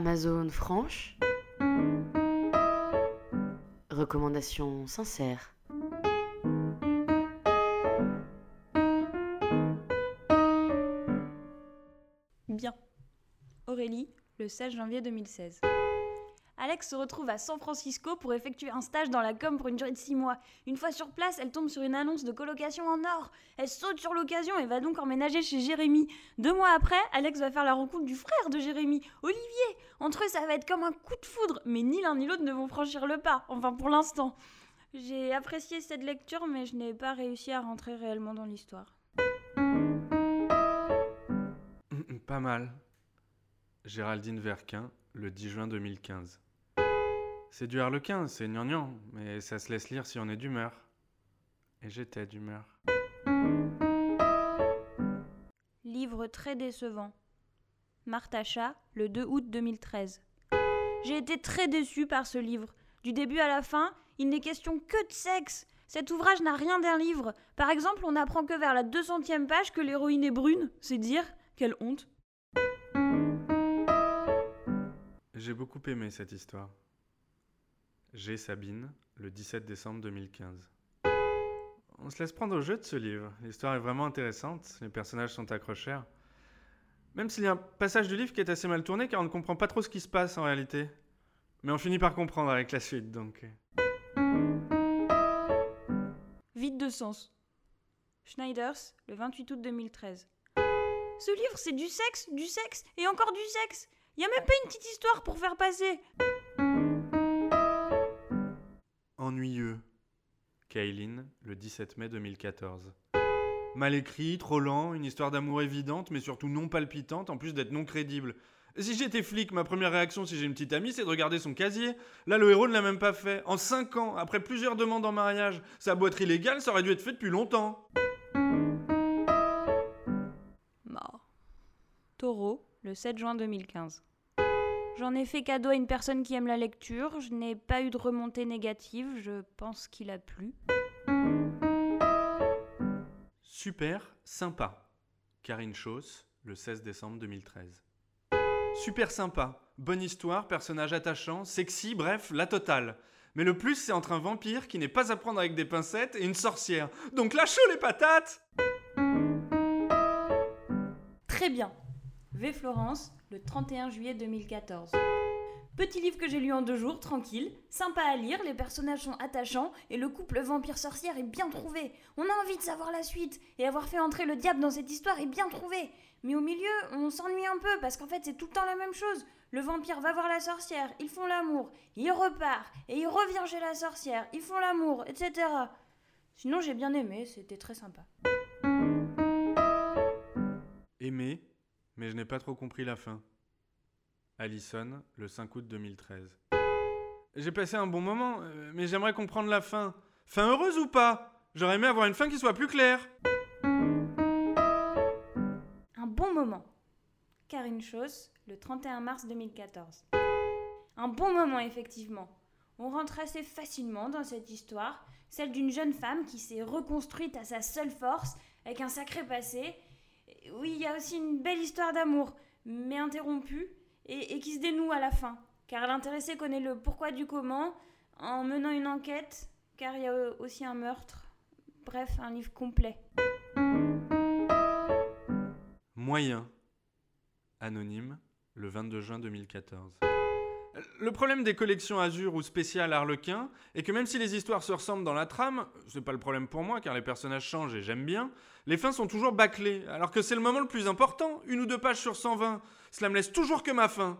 Amazon franche. Recommandation sincère. Bien. Aurélie, le 16 janvier 2016. Alex se retrouve à San Francisco pour effectuer un stage dans la com pour une durée de 6 mois. Une fois sur place, elle tombe sur une annonce de colocation en or. Elle saute sur l'occasion et va donc emménager chez Jérémy. Deux mois après, Alex va faire la rencontre du frère de Jérémy, Olivier. Entre eux, ça va être comme un coup de foudre, mais ni l'un ni l'autre ne vont franchir le pas, enfin pour l'instant. J'ai apprécié cette lecture, mais je n'ai pas réussi à rentrer réellement dans l'histoire. Pas mal. Géraldine Verquin, le 10 juin 2015. C'est du harlequin, c'est gnangnan, mais ça se laisse lire si on est d'humeur. Et j'étais d'humeur. Livre très décevant. Martha Chat, le 2 août 2013. J'ai été très déçue par ce livre. Du début à la fin, il n'est question que de sexe. Cet ouvrage n'a rien d'un livre. Par exemple, on apprend que vers la 200e page que l'héroïne est brune. C'est dire Quelle honte. J'ai beaucoup aimé cette histoire. J'ai Sabine, le 17 décembre 2015. On se laisse prendre au jeu de ce livre. L'histoire est vraiment intéressante, les personnages sont accrocheurs. Même s'il y a un passage du livre qui est assez mal tourné car on ne comprend pas trop ce qui se passe en réalité. Mais on finit par comprendre avec la suite donc. Vide de sens. Schneiders, le 28 août 2013. Ce livre, c'est du sexe, du sexe et encore du sexe. Y a même pas une petite histoire pour faire passer. Ennuyeux. Kaylin, le 17 mai 2014. Mal écrit, trop lent, une histoire d'amour évidente, mais surtout non palpitante, en plus d'être non crédible. Si j'étais flic, ma première réaction si j'ai une petite amie, c'est de regarder son casier. Là, le héros ne l'a même pas fait. En 5 ans, après plusieurs demandes en mariage, sa boîte illégale, ça aurait dû être fait depuis longtemps. Mort. Taureau, le 7 juin 2015. J'en ai fait cadeau à une personne qui aime la lecture. Je n'ai pas eu de remontée négative. Je pense qu'il a plu. Super sympa. Karine Chauss, le 16 décembre 2013. Super sympa. Bonne histoire, personnage attachant, sexy, bref, la totale. Mais le plus, c'est entre un vampire qui n'est pas à prendre avec des pincettes et une sorcière. Donc la chaud les patates Très bien. V. Florence, le 31 juillet 2014. Petit livre que j'ai lu en deux jours, tranquille, sympa à lire, les personnages sont attachants et le couple vampire-sorcière est bien trouvé. On a envie de savoir la suite et avoir fait entrer le diable dans cette histoire est bien trouvé. Mais au milieu, on s'ennuie un peu parce qu'en fait c'est tout le temps la même chose. Le vampire va voir la sorcière, ils font l'amour, il repart et il revient chez la sorcière, ils font l'amour, etc. Sinon j'ai bien aimé, c'était très sympa. Mais je n'ai pas trop compris la fin. Allison, le 5 août 2013. J'ai passé un bon moment, euh, mais j'aimerais comprendre la fin. Fin heureuse ou pas? J'aurais aimé avoir une fin qui soit plus claire. Un bon moment. Karine Chauss, le 31 mars 2014. Un bon moment, effectivement. On rentre assez facilement dans cette histoire, celle d'une jeune femme qui s'est reconstruite à sa seule force, avec un sacré passé. Oui, il y a aussi une belle histoire d'amour, mais interrompue, et, qui se dénoue à la fin, car l'intéressé connaît le pourquoi du comment, en menant une enquête, car il y a aussi un meurtre. Bref, un livre complet. Moyen. Anonyme, le 22 juin 2014. Le problème des collections Azur ou spéciales Harlequin est que même si les histoires se ressemblent dans la trame, c'est pas le problème pour moi car les personnages changent et j'aime bien, les fins sont toujours bâclées, alors que c'est le moment le plus important, une ou deux pages sur 120. Cela me laisse toujours que ma fin.